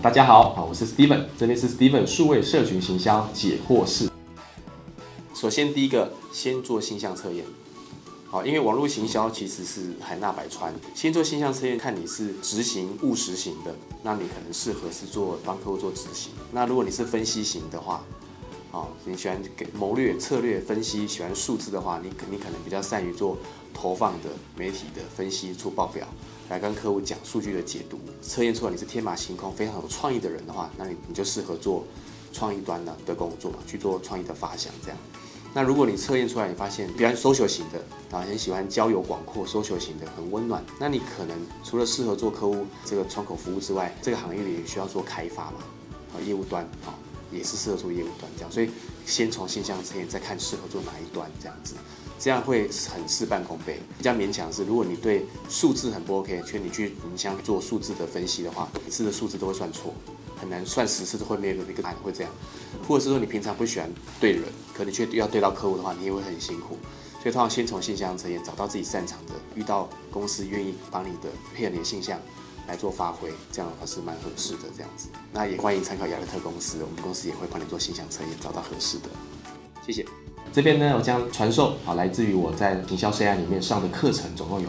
大家好，好，我是 Steven，这边是 Steven 数位社群行销解惑室。首先，第一个，先做形象测验。好，因为网络行销其实是海纳百川，先做形象测验，看你是执行务实型的，那你可能适合是做帮客户做执行。那如果你是分析型的话，好，你喜欢给谋略、策略分析，喜欢数字的话，你肯你可能比较善于做投放的媒体的分析出报表，来跟客户讲数据的解读。测验出来你是天马行空、非常有创意的人的话，那你你就适合做创意端的的工作嘛，去做创意的发想这样。那如果你测验出来，你发现比较 social 型的，啊，很喜欢交友广阔，social 型的很温暖，那你可能除了适合做客户这个窗口服务之外，这个行业里也需要做开发嘛，啊，业务端啊，也是适合做业务端这样，所以先从现象测验，再看适合做哪一端这样子，这样会很事半功倍。比较勉强是，如果你对数字很不 OK，劝你去营销做数字的分析的话，每次的数字都会算错。很难算十次都会没有一个答案会这样，或者是说你平常不喜欢对人，可你却要对到客户的话，你也会很辛苦。所以通常先从现象测验找到自己擅长的，遇到公司愿意帮你的配合你的现象来做发挥，这样的话是蛮合适的这样子。那也欢迎参考亚乐特公司，我们公司也会帮你做现象测验，找到合适的。谢谢。这边呢，我将传授啊，来自于我在营销 CI 里面上的课程，总共有